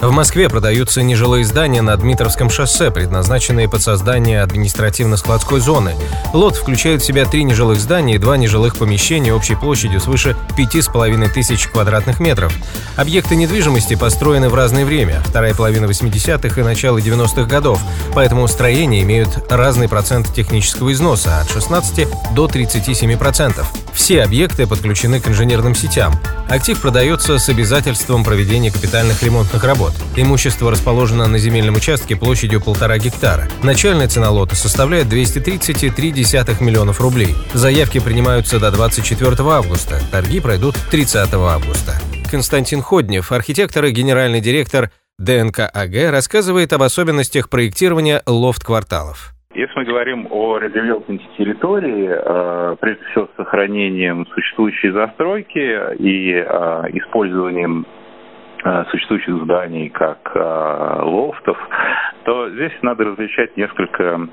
В Москве продаются нежилые здания на Дмитровском шоссе, предназначенные под создание административно-складской зоны. Лот включает в себя три нежилых здания и два нежилых помещения общей площадью свыше 5,5 тысяч квадратных метров. Объекты недвижимости построены в разное время, вторая половина 80-х и начало 90-х годов, поэтому строения имеют разный процент технического износа от 16 до 37%. Все объекты подключены к инженерным сетям. Актив продается с обязательством проведения капитальных ремонтных работ. Имущество расположено на земельном участке площадью полтора гектара. Начальная цена лота составляет 230,3 миллионов рублей. Заявки принимаются до 24 августа. Торги пройдут 30 августа. Константин Ходнев, архитектор и генеральный директор ДНК АГ, рассказывает об особенностях проектирования лофт-кварталов. Если мы говорим о редевелопменте территории, э, прежде всего с сохранением существующей застройки и э, использованием э, существующих зданий как лофтов, то здесь надо различать несколько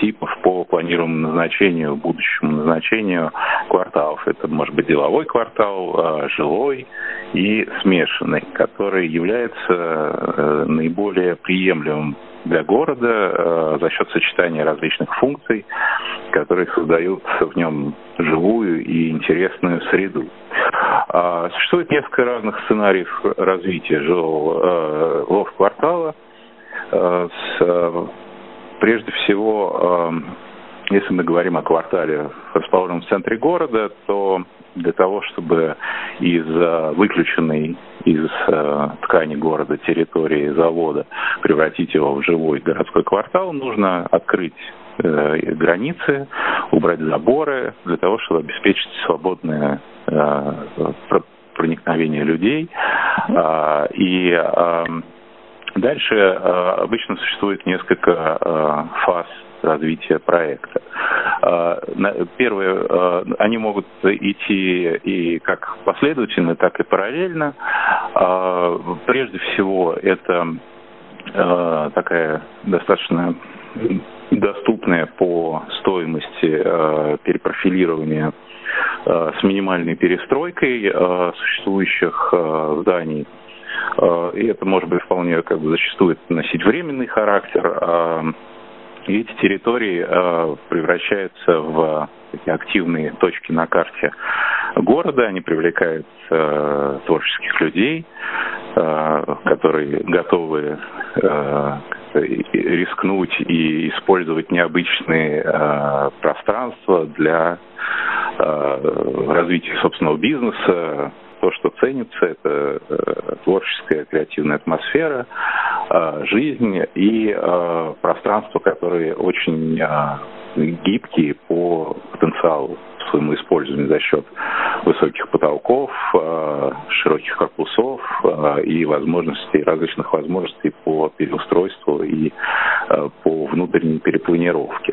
типов по планируемому назначению, будущему назначению кварталов. Это может быть деловой квартал, жилой и смешанный, который является наиболее приемлемым для города э, за счет сочетания различных функций, которые создают в нем живую и интересную среду. А, существует несколько разных сценариев развития жилого э, лофт-квартала. Э, с, прежде всего, если мы говорим о квартале, расположенном в центре города, то для того, чтобы из выключенной из э, ткани города, территории завода, превратить его в живой городской квартал, нужно открыть э, границы, убрать заборы для того, чтобы обеспечить свободное э, проникновение людей. Э, и э, дальше э, обычно существует несколько э, фаз развития проекта. Первое, а, они могут идти и как последовательно, так и параллельно. Прежде всего, это такая достаточно доступная по стоимости перепрофилирования с минимальной перестройкой существующих зданий. И это может быть вполне как бы зачастую носить временный характер, и эти территории э, превращаются в такие активные точки на карте города, они привлекают э, творческих людей, э, которые готовы э, рискнуть и использовать необычные э, пространства для э, развития собственного бизнеса, то, что ценится, это э, творческая креативная атмосфера, э, жизнь и э, пространство, которые очень гибкие по потенциалу своему использованию за счет высоких потолков, широких корпусов и возможностей, различных возможностей по переустройству и по внутренней перепланировке.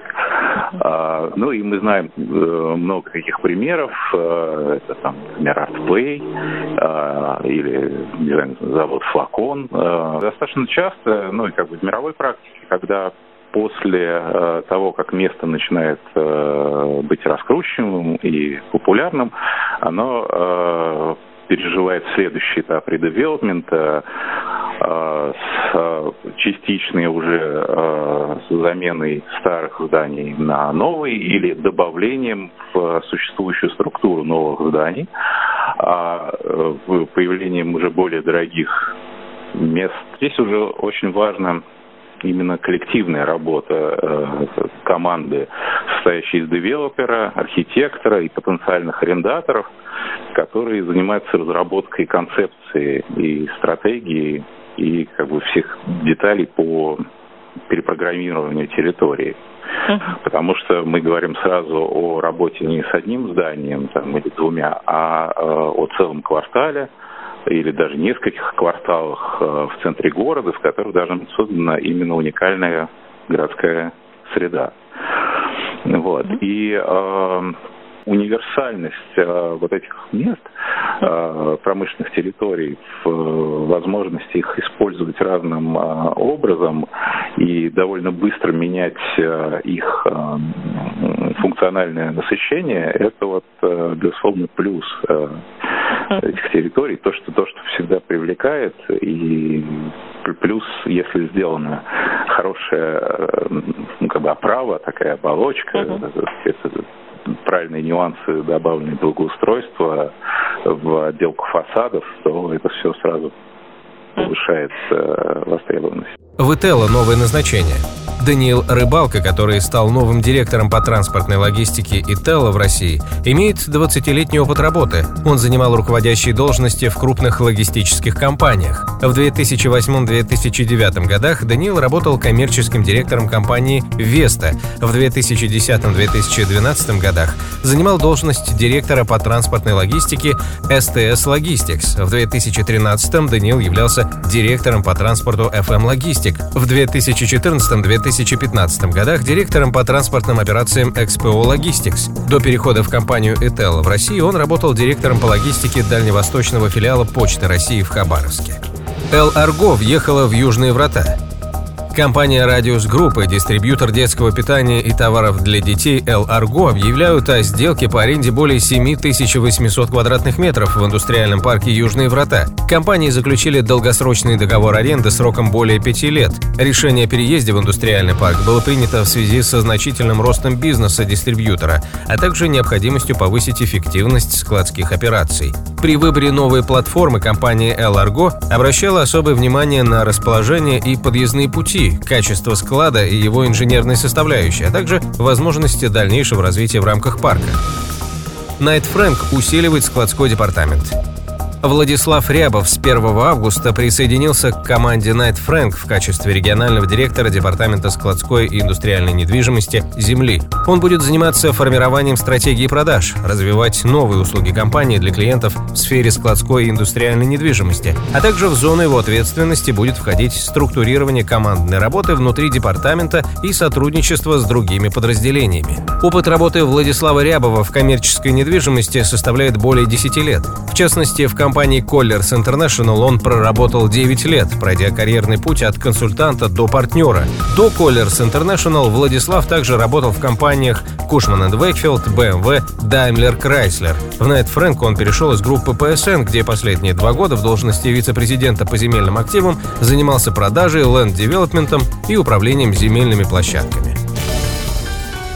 А, ну и мы знаем э, много каких примеров. Э, это там, например, ArtPlay а, или не знаю, завод Флакон. А, достаточно часто, ну и как бы в мировой практике, когда после того, как место начинает быть раскрученным и популярным, оно переживает следующий этап редевелопмента, Э, с э, частичной уже э, заменой старых зданий на новые или добавлением в существующую структуру новых зданий, а появлением уже более дорогих мест. Здесь уже очень важно именно коллективная работа э, команды, состоящей из девелопера, архитектора и потенциальных арендаторов, которые занимаются разработкой концепции и стратегии и как бы всех деталей по перепрограммированию территории. Потому что мы говорим сразу о работе не с одним зданием там, или двумя, а э, о целом квартале или даже нескольких кварталах э, в центре города, в которых должна быть создана именно уникальная городская среда. Вот. И э, универсальность э, вот этих мест, э, промышленных территорий, э, возможности их использовать разным образом и довольно быстро менять их функциональное насыщение, это вот, безусловно, плюс этих территорий, то, что, то, что всегда привлекает, и плюс, если сделана хорошая ну, как бы оправа, такая оболочка, uh-huh. Правильные нюансы добавлены благоустройства в отделку фасадов, то это все сразу повышает э, востребованность. В Ителло новое назначение – Даниил Рыбалка, который стал новым директором по транспортной логистике Ителла в России, имеет 20-летний опыт работы. Он занимал руководящие должности в крупных логистических компаниях. В 2008-2009 годах Даниил работал коммерческим директором компании «Веста». В 2010-2012 годах занимал должность директора по транспортной логистике STS Logistics. В 2013 Даниил являлся директором по транспорту FM Logistic. В 2014-2015 2015 годах директором по транспортным операциям XPO Logistics. До перехода в компанию ETEL в России он работал директором по логистике дальневосточного филиала Почты России в Хабаровске. Эл Арго въехала в Южные врата. Компания «Радиус Группы», дистрибьютор детского питания и товаров для детей «Эл Арго» объявляют о сделке по аренде более 7800 квадратных метров в индустриальном парке «Южные врата». Компании заключили долгосрочный договор аренды сроком более пяти лет. Решение о переезде в индустриальный парк было принято в связи со значительным ростом бизнеса дистрибьютора, а также необходимостью повысить эффективность складских операций. При выборе новой платформы компания «Эл Арго» обращала особое внимание на расположение и подъездные пути, качество склада и его инженерной составляющей, а также возможности дальнейшего развития в рамках парка. Найт Фрэнк усиливает складской департамент. Владислав Рябов с 1 августа присоединился к команде Night Frank в качестве регионального директора Департамента складской и индустриальной недвижимости «Земли». Он будет заниматься формированием стратегии продаж, развивать новые услуги компании для клиентов в сфере складской и индустриальной недвижимости, а также в зону его ответственности будет входить структурирование командной работы внутри департамента и сотрудничество с другими подразделениями. Опыт работы Владислава Рябова в коммерческой недвижимости составляет более 10 лет. В частности, в компании компании Colliers International он проработал 9 лет, пройдя карьерный путь от консультанта до партнера. До Colliers International Владислав также работал в компаниях Cushman Wakefield, BMW, Daimler Chrysler. В Night Frank он перешел из группы PSN, где последние два года в должности вице-президента по земельным активам занимался продажей, ленд-девелопментом и управлением земельными площадками.